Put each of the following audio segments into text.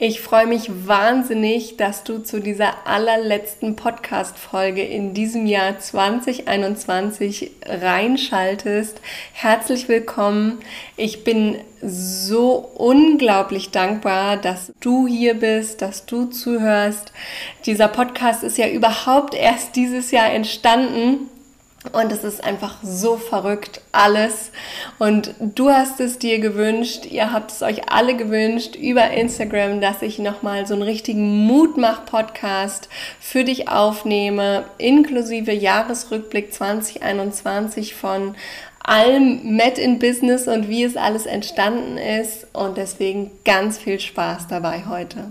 Ich freue mich wahnsinnig, dass du zu dieser allerletzten Podcast-Folge in diesem Jahr 2021 reinschaltest. Herzlich willkommen. Ich bin so unglaublich dankbar, dass du hier bist, dass du zuhörst. Dieser Podcast ist ja überhaupt erst dieses Jahr entstanden und es ist einfach so verrückt, alles. Und du hast es dir gewünscht, ihr habt es euch alle gewünscht über Instagram, dass ich nochmal so einen richtigen Mutmach-Podcast für dich aufnehme, inklusive Jahresrückblick 2021 von allem Met in Business und wie es alles entstanden ist. Und deswegen ganz viel Spaß dabei heute.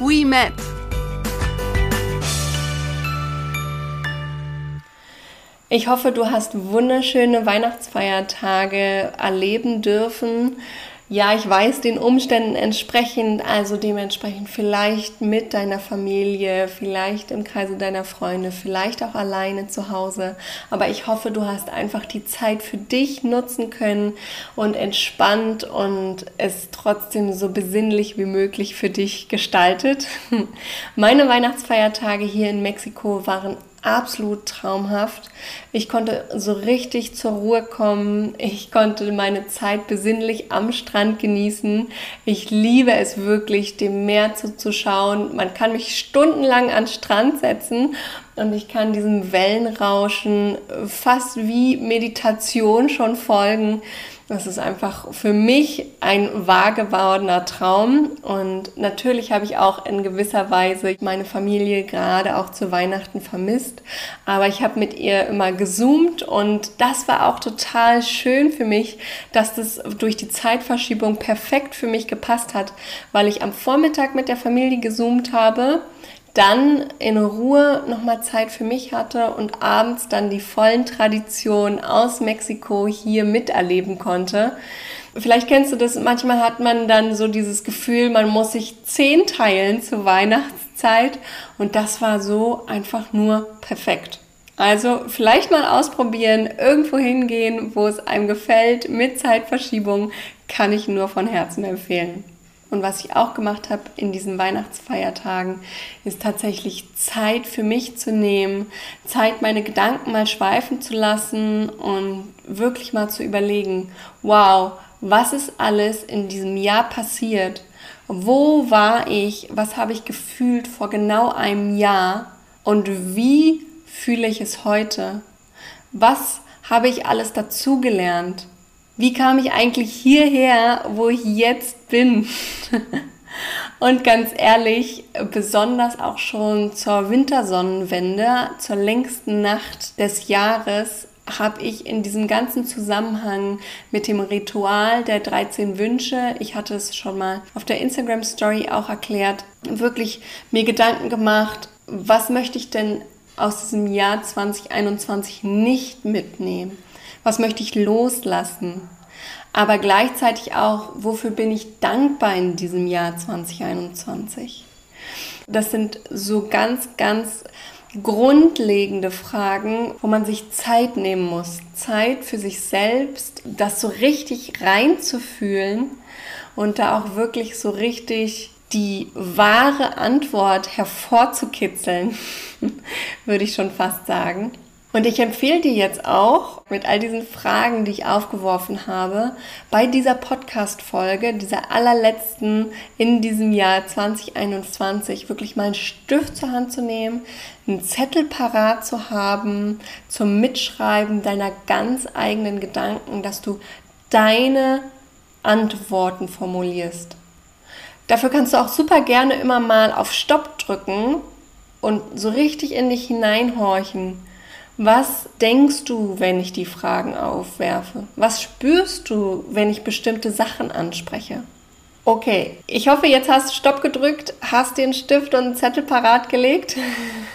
We Met. Ich hoffe, du hast wunderschöne Weihnachtsfeiertage erleben dürfen ja, ich weiß, den Umständen entsprechend, also dementsprechend vielleicht mit deiner Familie, vielleicht im Kreise deiner Freunde, vielleicht auch alleine zu Hause. Aber ich hoffe, du hast einfach die Zeit für dich nutzen können und entspannt und es trotzdem so besinnlich wie möglich für dich gestaltet. Meine Weihnachtsfeiertage hier in Mexiko waren absolut traumhaft. Ich konnte so richtig zur Ruhe kommen. Ich konnte meine Zeit besinnlich am Strand genießen. Ich liebe es wirklich, dem Meer zuzuschauen. Man kann mich stundenlang an Strand setzen und ich kann diesem Wellenrauschen fast wie Meditation schon folgen. Das ist einfach für mich ein wahr gewordener Traum. Und natürlich habe ich auch in gewisser Weise meine Familie gerade auch zu Weihnachten vermisst. Aber ich habe mit ihr immer gezoomt und das war auch total schön für mich, dass das durch die Zeitverschiebung perfekt für mich gepasst hat, weil ich am Vormittag mit der Familie gezoomt habe dann in Ruhe nochmal Zeit für mich hatte und abends dann die vollen Traditionen aus Mexiko hier miterleben konnte. Vielleicht kennst du das, manchmal hat man dann so dieses Gefühl, man muss sich zehn teilen zur Weihnachtszeit und das war so einfach nur perfekt. Also vielleicht mal ausprobieren, irgendwo hingehen, wo es einem gefällt, mit Zeitverschiebung, kann ich nur von Herzen empfehlen. Und was ich auch gemacht habe in diesen Weihnachtsfeiertagen, ist tatsächlich Zeit für mich zu nehmen, Zeit, meine Gedanken mal schweifen zu lassen und wirklich mal zu überlegen, wow, was ist alles in diesem Jahr passiert? Wo war ich? Was habe ich gefühlt vor genau einem Jahr? Und wie fühle ich es heute? Was habe ich alles dazugelernt? Wie kam ich eigentlich hierher, wo ich jetzt bin? Und ganz ehrlich, besonders auch schon zur Wintersonnenwende, zur längsten Nacht des Jahres, habe ich in diesem ganzen Zusammenhang mit dem Ritual der 13 Wünsche, ich hatte es schon mal auf der Instagram Story auch erklärt, wirklich mir Gedanken gemacht, was möchte ich denn aus diesem Jahr 2021 nicht mitnehmen? Was möchte ich loslassen, aber gleichzeitig auch, wofür bin ich dankbar in diesem Jahr 2021. Das sind so ganz, ganz grundlegende Fragen, wo man sich Zeit nehmen muss. Zeit für sich selbst, das so richtig reinzufühlen und da auch wirklich so richtig die wahre Antwort hervorzukitzeln, würde ich schon fast sagen. Und ich empfehle dir jetzt auch mit all diesen Fragen, die ich aufgeworfen habe, bei dieser Podcast-Folge, dieser allerletzten in diesem Jahr 2021, wirklich mal einen Stift zur Hand zu nehmen, einen Zettel parat zu haben zum Mitschreiben deiner ganz eigenen Gedanken, dass du deine Antworten formulierst. Dafür kannst du auch super gerne immer mal auf Stopp drücken und so richtig in dich hineinhorchen Was denkst du, wenn ich die Fragen aufwerfe? Was spürst du, wenn ich bestimmte Sachen anspreche? Okay, ich hoffe, jetzt hast du Stopp gedrückt, hast den Stift und einen Zettel parat gelegt.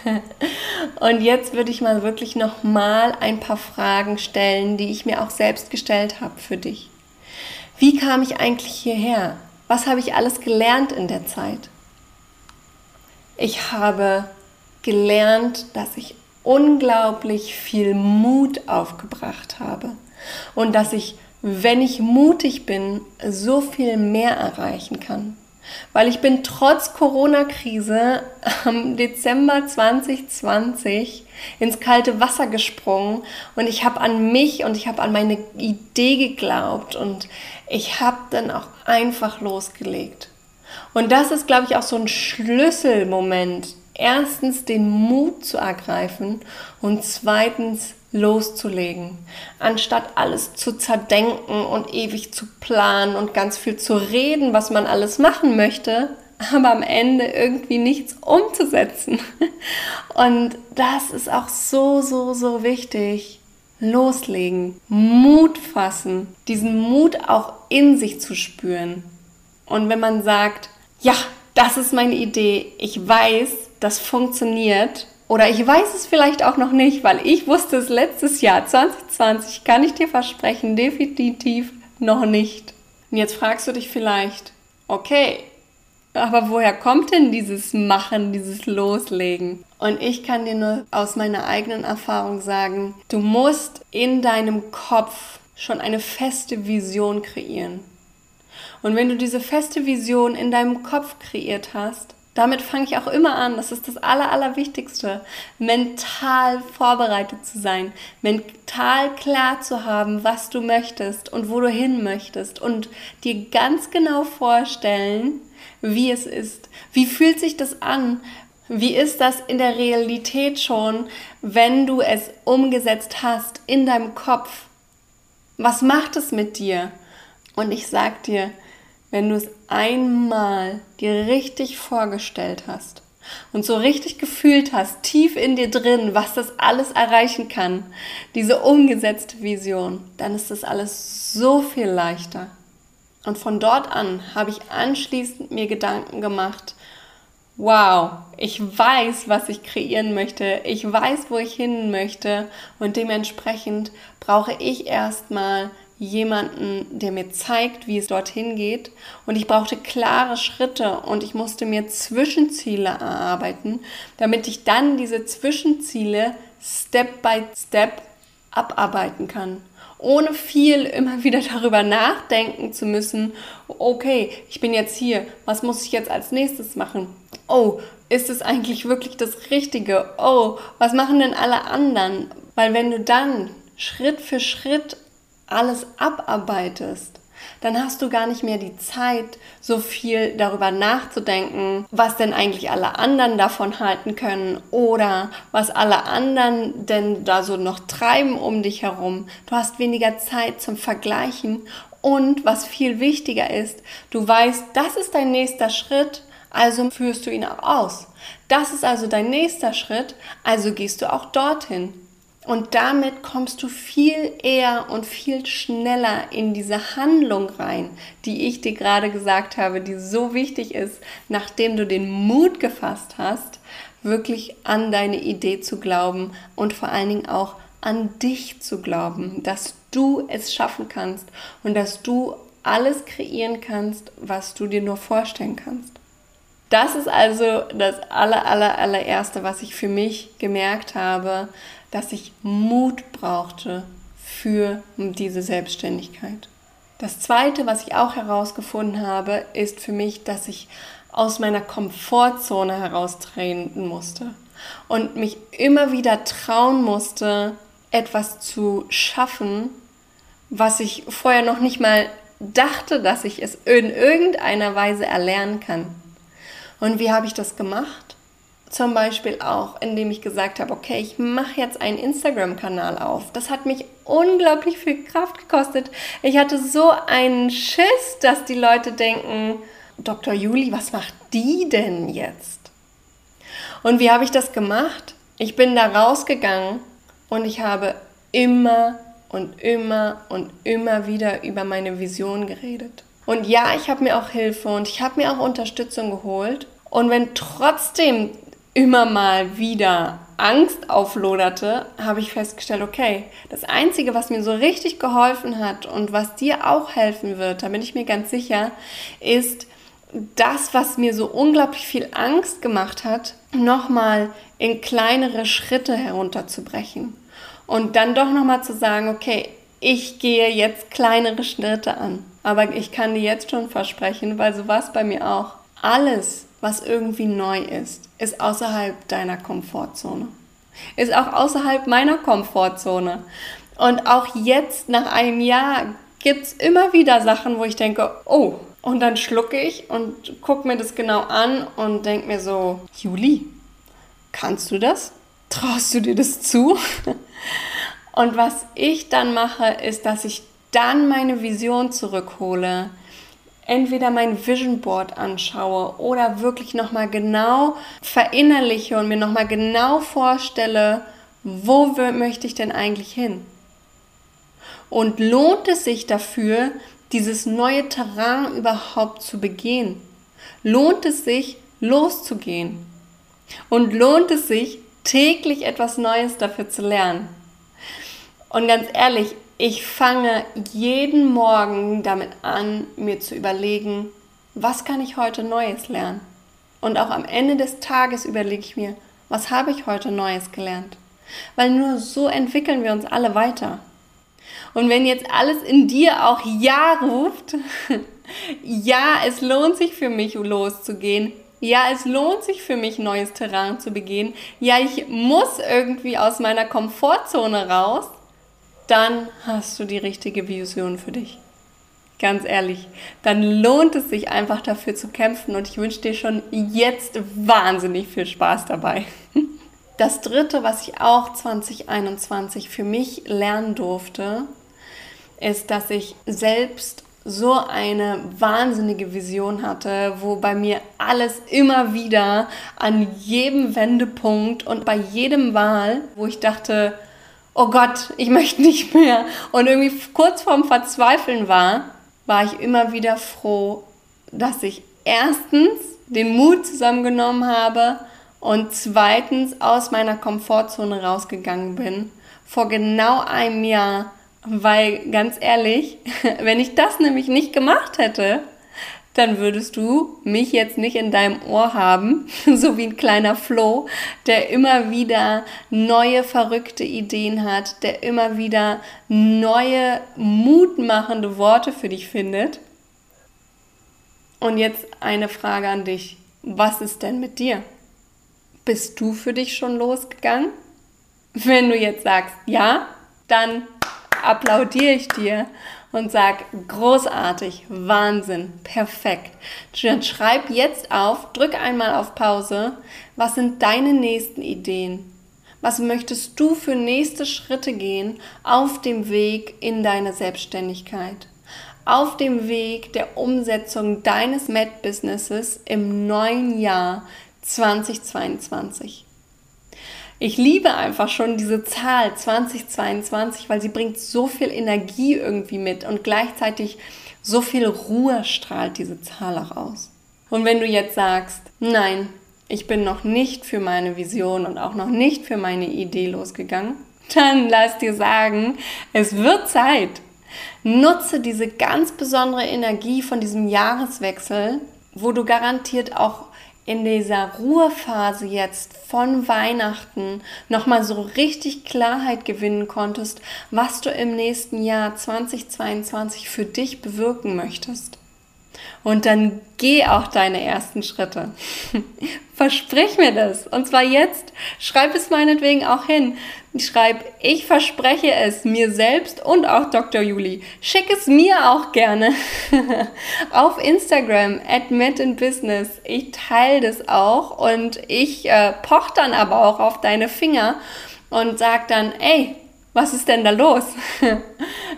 und jetzt würde ich mal wirklich noch mal ein paar Fragen stellen, die ich mir auch selbst gestellt habe für dich. Wie kam ich eigentlich hierher? Was habe ich alles gelernt in der Zeit? Ich habe gelernt, dass ich unglaublich viel Mut aufgebracht habe und dass ich, wenn ich mutig bin, so viel mehr erreichen kann. Weil ich bin trotz Corona-Krise am Dezember 2020 ins kalte Wasser gesprungen und ich habe an mich und ich habe an meine Idee geglaubt und ich habe dann auch einfach losgelegt. Und das ist, glaube ich, auch so ein Schlüsselmoment erstens den Mut zu ergreifen und zweitens loszulegen, anstatt alles zu zerdenken und ewig zu planen und ganz viel zu reden, was man alles machen möchte, aber am Ende irgendwie nichts umzusetzen. Und das ist auch so, so, so wichtig. Loslegen, Mut fassen, diesen Mut auch in sich zu spüren. Und wenn man sagt, ja, das ist meine Idee, ich weiß, das funktioniert. Oder ich weiß es vielleicht auch noch nicht, weil ich wusste es letztes Jahr, 2020, kann ich dir versprechen, definitiv noch nicht. Und jetzt fragst du dich vielleicht, okay, aber woher kommt denn dieses Machen, dieses Loslegen? Und ich kann dir nur aus meiner eigenen Erfahrung sagen, du musst in deinem Kopf schon eine feste Vision kreieren. Und wenn du diese feste Vision in deinem Kopf kreiert hast, damit fange ich auch immer an. Das ist das Aller, Allerwichtigste. Mental vorbereitet zu sein. Mental klar zu haben, was du möchtest und wo du hin möchtest. Und dir ganz genau vorstellen, wie es ist. Wie fühlt sich das an? Wie ist das in der Realität schon, wenn du es umgesetzt hast in deinem Kopf? Was macht es mit dir? Und ich sag dir, wenn du es einmal dir richtig vorgestellt hast und so richtig gefühlt hast, tief in dir drin, was das alles erreichen kann, diese umgesetzte Vision, dann ist das alles so viel leichter. Und von dort an habe ich anschließend mir Gedanken gemacht, wow, ich weiß, was ich kreieren möchte, ich weiß, wo ich hin möchte und dementsprechend brauche ich erstmal jemanden, der mir zeigt, wie es dorthin geht. Und ich brauchte klare Schritte und ich musste mir Zwischenziele erarbeiten, damit ich dann diese Zwischenziele Step by Step abarbeiten kann. Ohne viel immer wieder darüber nachdenken zu müssen, okay, ich bin jetzt hier, was muss ich jetzt als nächstes machen? Oh, ist es eigentlich wirklich das Richtige? Oh, was machen denn alle anderen? Weil wenn du dann Schritt für Schritt alles abarbeitest, dann hast du gar nicht mehr die Zeit, so viel darüber nachzudenken, was denn eigentlich alle anderen davon halten können oder was alle anderen denn da so noch treiben um dich herum. Du hast weniger Zeit zum Vergleichen und was viel wichtiger ist, du weißt, das ist dein nächster Schritt, also führst du ihn auch aus. Das ist also dein nächster Schritt, also gehst du auch dorthin. Und damit kommst du viel eher und viel schneller in diese Handlung rein, die ich dir gerade gesagt habe, die so wichtig ist, nachdem du den Mut gefasst hast, wirklich an deine Idee zu glauben und vor allen Dingen auch an dich zu glauben, dass du es schaffen kannst und dass du alles kreieren kannst, was du dir nur vorstellen kannst. Das ist also das aller, aller, allererste, was ich für mich gemerkt habe, dass ich Mut brauchte für diese Selbstständigkeit. Das Zweite, was ich auch herausgefunden habe, ist für mich, dass ich aus meiner Komfortzone heraustreten musste und mich immer wieder trauen musste, etwas zu schaffen, was ich vorher noch nicht mal dachte, dass ich es in irgendeiner Weise erlernen kann. Und wie habe ich das gemacht? Zum Beispiel auch, indem ich gesagt habe, okay, ich mache jetzt einen Instagram-Kanal auf. Das hat mich unglaublich viel Kraft gekostet. Ich hatte so einen Schiss, dass die Leute denken, Dr. Juli, was macht die denn jetzt? Und wie habe ich das gemacht? Ich bin da rausgegangen Und ich habe immer und immer und immer wieder über meine Vision geredet. Und ja, ich habe mir auch Hilfe und ich habe mir auch Unterstützung geholt. Und wenn trotzdem immer mal wieder Angst aufloderte, habe ich festgestellt, okay, das Einzige, was mir so richtig geholfen hat und was dir auch helfen wird, da bin ich mir ganz sicher, ist das, was mir so unglaublich viel Angst gemacht hat, nochmal in kleinere Schritte herunterzubrechen. Und dann doch nochmal zu sagen, okay, ich gehe jetzt kleinere Schritte an. Aber ich kann dir jetzt schon versprechen, weil so war es bei mir auch. Alles, was irgendwie neu ist, ist außerhalb deiner Komfortzone. Ist auch außerhalb meiner Komfortzone. Und auch jetzt nach einem Jahr gibt es immer wieder Sachen, wo ich denke, oh, und dann schlucke ich und gucke mir das genau an und denke mir so, Juli, kannst du das? Traust du dir das zu? Und was ich dann mache, ist, dass ich dann meine Vision zurückhole, entweder mein Vision Board anschaue oder wirklich nochmal genau verinnerliche und mir nochmal genau vorstelle, wo möchte ich denn eigentlich hin? Und lohnt es sich dafür, dieses neue Terrain überhaupt zu begehen? Lohnt es sich, loszugehen? Und lohnt es sich, täglich etwas Neues dafür zu lernen? Und ganz ehrlich, ich fange jeden Morgen damit an, mir zu überlegen, was kann ich heute Neues lernen? Und auch am Ende des Tages überlege ich mir, was habe ich heute Neues gelernt? Weil nur so entwickeln wir uns alle weiter. Und wenn jetzt alles in dir auch Ja ruft, ja, es lohnt sich für mich loszugehen, ja, es lohnt sich für mich, neues Terrain zu begehen, ja, ich muss irgendwie aus meiner Komfortzone raus, dann hast du die richtige Vision für dich. Ganz ehrlich, dann lohnt es sich einfach dafür zu kämpfen und ich wünsche dir schon jetzt wahnsinnig viel Spaß dabei. Das dritte, was ich auch 2021 für mich lernen durfte, ist, dass ich selbst so eine wahnsinnige Vision hatte, wo bei mir alles immer wieder an jedem Wendepunkt und bei jedem Wahl, wo ich dachte, oh Gott, ich möchte nicht mehr und irgendwie kurz vorm Verzweifeln war, war ich immer wieder froh, dass ich erstens den Mut zusammengenommen habe und zweitens aus meiner Komfortzone rausgegangen bin. Vor genau einem Jahr, weil ganz ehrlich, wenn ich das nämlich nicht gemacht hätte, dann würdest du mich jetzt nicht in deinem Ohr haben, so wie ein kleiner Flo, der immer wieder neue verrückte Ideen hat, der immer wieder neue mutmachende Worte für dich findet. Und jetzt eine Frage an dich. Was ist denn mit dir? Bist du für dich schon losgegangen? Wenn du jetzt sagst ja, dann applaudiere ich dir und sag großartig, Wahnsinn, perfekt. Dann schreib jetzt auf, drück einmal auf Pause. Was sind deine nächsten Ideen? Was möchtest du für nächste Schritte gehen auf dem Weg in deine Selbstständigkeit? Auf dem Weg der Umsetzung deines Med-Businesses im neuen Jahr 2022. Ich liebe einfach schon diese Zahl 2022, weil sie bringt so viel Energie irgendwie mit und gleichzeitig so viel Ruhe strahlt diese Zahl auch aus. Und wenn du jetzt sagst, nein, ich bin noch nicht für meine Vision und auch noch nicht für meine Idee losgegangen, dann lass dir sagen, es wird Zeit. Nutze diese ganz besondere Energie von diesem Jahreswechsel, wo du garantiert auch in dieser Ruhephase jetzt von Weihnachten nochmal so richtig Klarheit gewinnen konntest, was du im nächsten Jahr 2022 für dich bewirken möchtest. Und dann geh auch deine ersten Schritte. Versprich mir das. Und zwar jetzt. Schreib es meinetwegen auch hin. Schreib, ich verspreche es mir selbst und auch Dr. Juli. Schick es mir auch gerne auf Instagram at Business. Ich teile das auch und ich äh, poch dann aber auch auf deine Finger und sag dann, ey, was ist denn da los?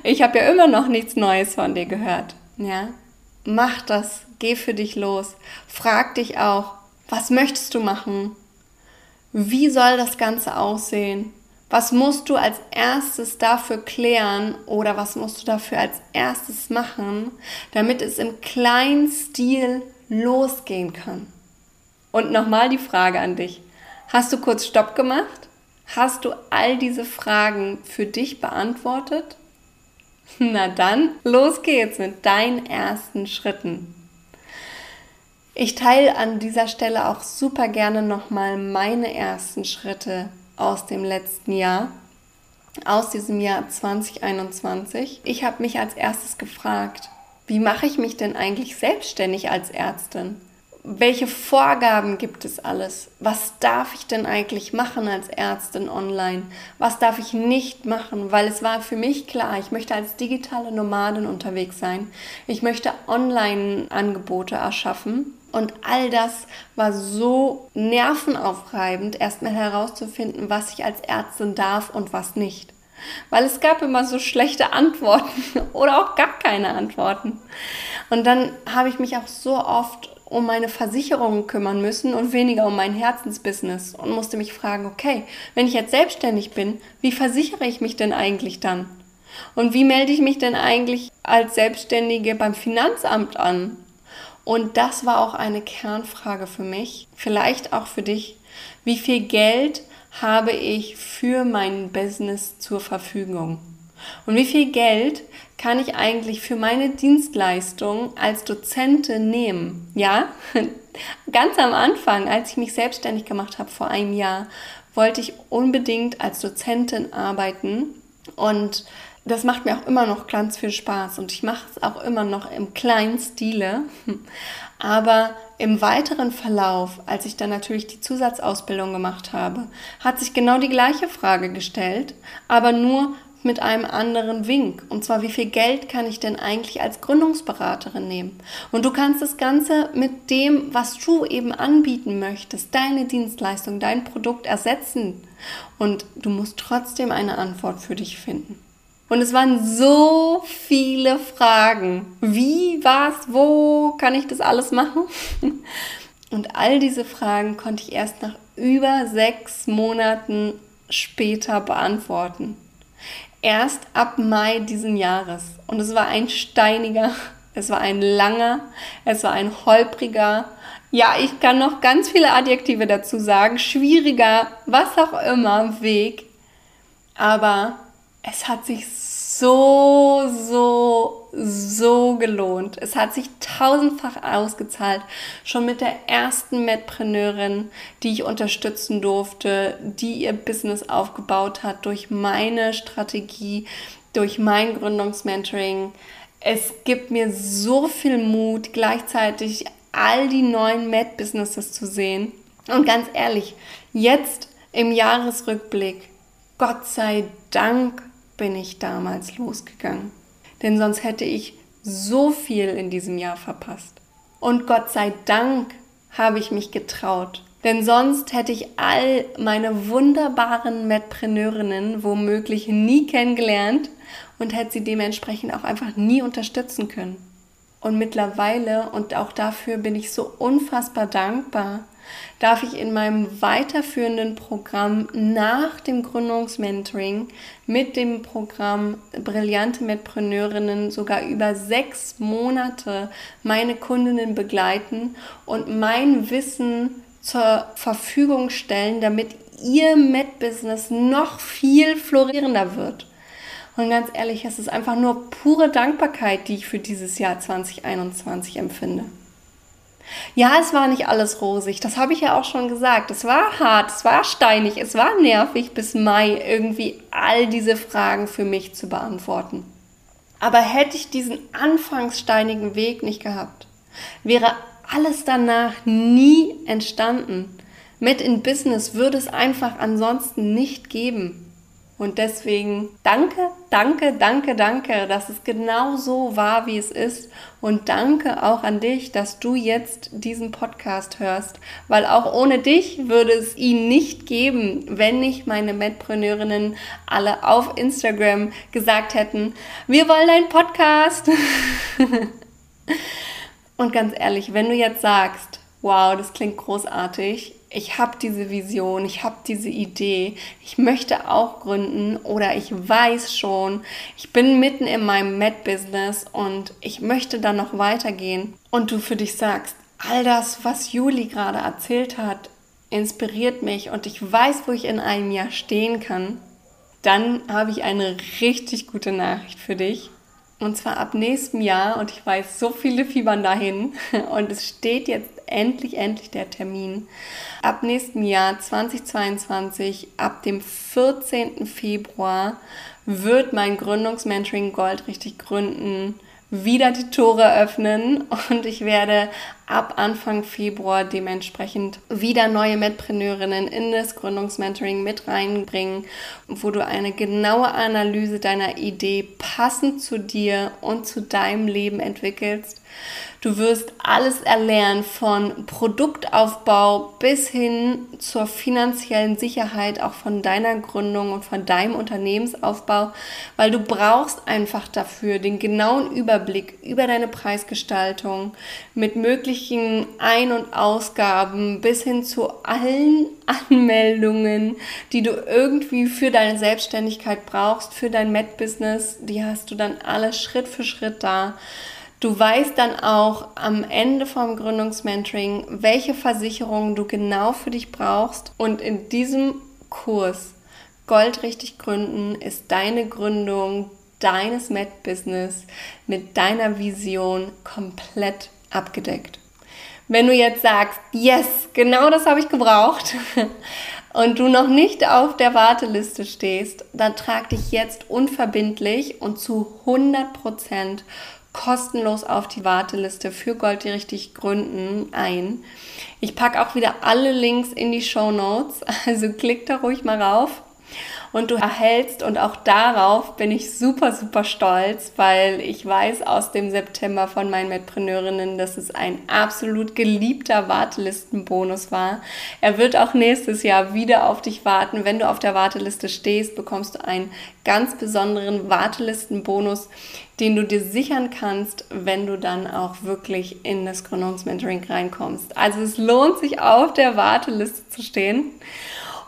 ich habe ja immer noch nichts Neues von dir gehört. Ja, mach das, geh für dich los. Frag dich auch, was möchtest du machen? Wie soll das Ganze aussehen? Was musst du als erstes dafür klären oder was musst du dafür als erstes machen, damit es im kleinen Stil losgehen kann? Und nochmal die Frage an dich. Hast du kurz Stopp gemacht? Hast du all diese Fragen für dich beantwortet? Na dann, los geht's mit deinen ersten Schritten. Ich teile an dieser Stelle auch super gerne nochmal meine ersten Schritte aus dem letzten Jahr, aus diesem Jahr 2021. Ich habe mich als erstes gefragt, wie mache ich mich denn eigentlich selbstständig als Ärztin? Welche Vorgaben gibt es alles? Was darf ich denn eigentlich machen als Ärztin online? Was darf ich nicht machen? Weil es war für mich klar, ich möchte als digitale Nomadin unterwegs sein. Ich möchte Online-Angebote erschaffen. Und all das war so nervenaufreibend, erstmal herauszufinden, was ich als Ärztin darf und was nicht. Weil es gab immer so schlechte Antworten oder auch gar keine Antworten. Und dann habe ich mich auch so oft um meine Versicherungen kümmern müssen und weniger um mein Herzensbusiness und musste mich fragen, okay, wenn ich jetzt selbstständig bin, wie versichere ich mich denn eigentlich dann? Und wie melde ich mich denn eigentlich als Selbstständige beim Finanzamt an? Und das war auch eine Kernfrage für mich, vielleicht auch für dich. Wie viel Geld habe ich für mein Business zur Verfügung? Und wie viel Geld kann ich eigentlich für meine Dienstleistung als Dozentin nehmen? Ja, ganz am Anfang, als ich mich selbstständig gemacht habe vor einem Jahr, wollte ich unbedingt als Dozentin arbeiten und das macht mir auch immer noch ganz viel Spaß und ich mache es auch immer noch im kleinen Stile. Aber im weiteren Verlauf, als ich dann natürlich die Zusatzausbildung gemacht habe, hat sich genau die gleiche Frage gestellt, aber nur mit einem anderen Wink. Und zwar, wie viel Geld kann ich denn eigentlich als Gründungsberaterin nehmen? Und du kannst das Ganze mit dem, was du eben anbieten möchtest, deine Dienstleistung, dein Produkt ersetzen. Und du musst trotzdem eine Antwort für dich finden. Und es waren so viele Fragen. Wie, was, wo kann ich das alles machen? Und all diese Fragen konnte ich erst nach über sechs Monaten später beantworten erst ab Mai diesen Jahres. Und es war ein steiniger, es war ein langer, es war ein holpriger, ja, ich kann noch ganz viele Adjektive dazu sagen, schwieriger, was auch immer Weg. Aber es hat sich so, so, so gelohnt. Es hat sich tausendfach ausgezahlt. Schon mit der ersten Medpreneurin, die ich unterstützen durfte, die ihr Business aufgebaut hat durch meine Strategie, durch mein Gründungsmentoring. Es gibt mir so viel Mut, gleichzeitig all die neuen Med-Businesses zu sehen. Und ganz ehrlich, jetzt im Jahresrückblick, Gott sei Dank bin ich damals losgegangen. Denn sonst hätte ich so viel in diesem Jahr verpasst. Und Gott sei Dank habe ich mich getraut. Denn sonst hätte ich all meine wunderbaren Medpreneurinnen womöglich nie kennengelernt und hätte sie dementsprechend auch einfach nie unterstützen können. Und mittlerweile, und auch dafür bin ich so unfassbar dankbar, darf ich in meinem weiterführenden Programm nach dem Gründungsmentoring mit dem Programm Brillante Medpreneurinnen sogar über sechs Monate meine Kundinnen begleiten und mein Wissen zur Verfügung stellen, damit ihr Med-Business noch viel florierender wird. Und ganz ehrlich, es ist einfach nur pure Dankbarkeit, die ich für dieses Jahr 2021 empfinde. Ja, es war nicht alles rosig, das habe ich ja auch schon gesagt. Es war hart, es war steinig, es war nervig bis Mai irgendwie all diese Fragen für mich zu beantworten. Aber hätte ich diesen anfangs steinigen Weg nicht gehabt, wäre alles danach nie entstanden. Mit in Business würde es einfach ansonsten nicht geben. Und deswegen danke, danke, danke, danke, dass es genau so war, wie es ist. Und danke auch an dich, dass du jetzt diesen Podcast hörst, weil auch ohne dich würde es ihn nicht geben, wenn nicht meine Medpreneurinnen alle auf Instagram gesagt hätten, wir wollen einen Podcast. Und ganz ehrlich, wenn du jetzt sagst, wow, das klingt großartig, ich habe diese Vision, ich habe diese Idee, ich möchte auch gründen oder ich weiß schon, ich bin mitten in meinem Med-Business und ich möchte dann noch weitergehen. Und du für dich sagst, all das, was Juli gerade erzählt hat, inspiriert mich und ich weiß, wo ich in einem Jahr stehen kann, dann habe ich eine richtig gute Nachricht für dich. Und zwar ab nächstem Jahr, und ich weiß, so viele fiebern dahin, und es steht jetzt endlich, endlich der Termin. Ab nächstem Jahr 2022, ab dem 14. Februar, wird mein Gründungsmentoring Gold richtig gründen wieder die Tore öffnen und ich werde ab Anfang Februar dementsprechend wieder neue Medpreneurinnen in das Gründungsmentoring mit reinbringen, wo du eine genaue Analyse deiner Idee passend zu dir und zu deinem Leben entwickelst. Du wirst alles erlernen von Produktaufbau bis hin zur finanziellen Sicherheit, auch von deiner Gründung und von deinem Unternehmensaufbau, weil du brauchst einfach dafür den genauen Überblick über deine Preisgestaltung mit möglichen Ein- und Ausgaben bis hin zu allen Anmeldungen, die du irgendwie für deine Selbstständigkeit brauchst, für dein Med-Business. Die hast du dann alles Schritt für Schritt da. Du weißt dann auch am Ende vom Gründungsmentoring, welche Versicherungen du genau für dich brauchst. Und in diesem Kurs Gold richtig gründen ist deine Gründung deines Med-Business mit deiner Vision komplett abgedeckt. Wenn du jetzt sagst, yes, genau das habe ich gebraucht und du noch nicht auf der Warteliste stehst, dann trag dich jetzt unverbindlich und zu 100 Prozent kostenlos auf die Warteliste für Gold, die richtig gründen, ein. Ich packe auch wieder alle Links in die Show Notes, also klick da ruhig mal rauf und du erhältst und auch darauf bin ich super, super stolz, weil ich weiß aus dem September von meinen Mitpreneurinnen, dass es ein absolut geliebter Wartelistenbonus war. Er wird auch nächstes Jahr wieder auf dich warten. Wenn du auf der Warteliste stehst, bekommst du einen ganz besonderen Wartelistenbonus, den du dir sichern kannst, wenn du dann auch wirklich in das Gründungsmentoring reinkommst. Also es lohnt sich auf der Warteliste zu stehen.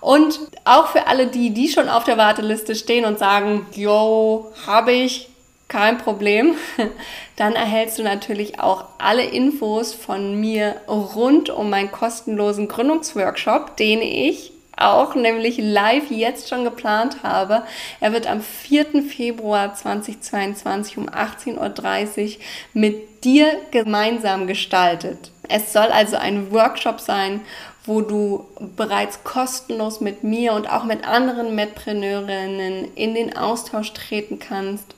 Und auch für alle die, die schon auf der Warteliste stehen und sagen, yo, habe ich, kein Problem, dann erhältst du natürlich auch alle Infos von mir rund um meinen kostenlosen Gründungsworkshop, den ich auch nämlich live jetzt schon geplant habe. Er wird am 4. Februar 2022 um 18.30 Uhr mit dir gemeinsam gestaltet. Es soll also ein Workshop sein, wo du bereits kostenlos mit mir und auch mit anderen Medpreneurinnen in den Austausch treten kannst.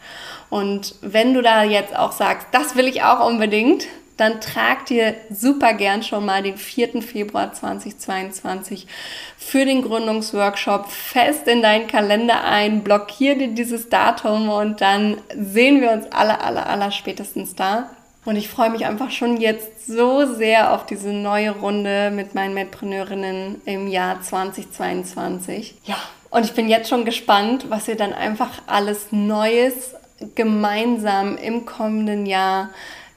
Und wenn du da jetzt auch sagst, das will ich auch unbedingt, dann trag dir super gern schon mal den 4. Februar 2022 für den Gründungsworkshop fest in deinen Kalender ein, blockier dir dieses Datum und dann sehen wir uns alle, alle, aller spätestens da. Und ich freue mich einfach schon jetzt so sehr auf diese neue Runde mit meinen Medpreneurinnen im Jahr 2022. Ja, und ich bin jetzt schon gespannt, was ihr dann einfach alles Neues gemeinsam im kommenden Jahr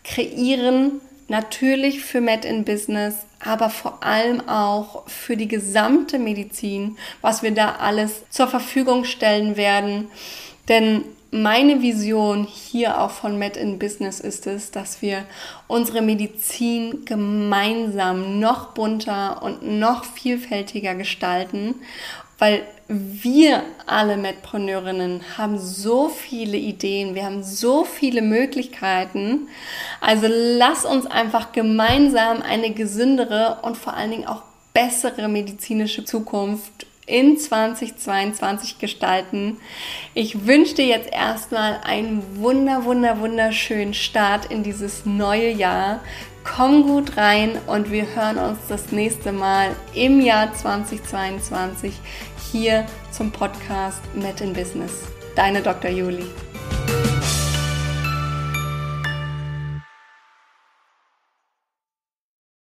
kreieren. Natürlich für Med in Business, aber vor allem auch für die gesamte Medizin, was wir da alles zur Verfügung stellen werden. Denn meine Vision hier auch von Med in Business ist es, dass wir unsere Medizin gemeinsam noch bunter und noch vielfältiger gestalten, weil wir alle Medpreneurinnen haben so viele Ideen, wir haben so viele Möglichkeiten. Also lass uns einfach gemeinsam eine gesündere und vor allen Dingen auch bessere medizinische Zukunft in 2022 gestalten. Ich wünsche dir jetzt erstmal einen wunder, wunder, wunderschönen Start in dieses neue Jahr. Komm gut rein und wir hören uns das nächste Mal im Jahr 2022 hier zum Podcast Met in Business. Deine Dr. Juli.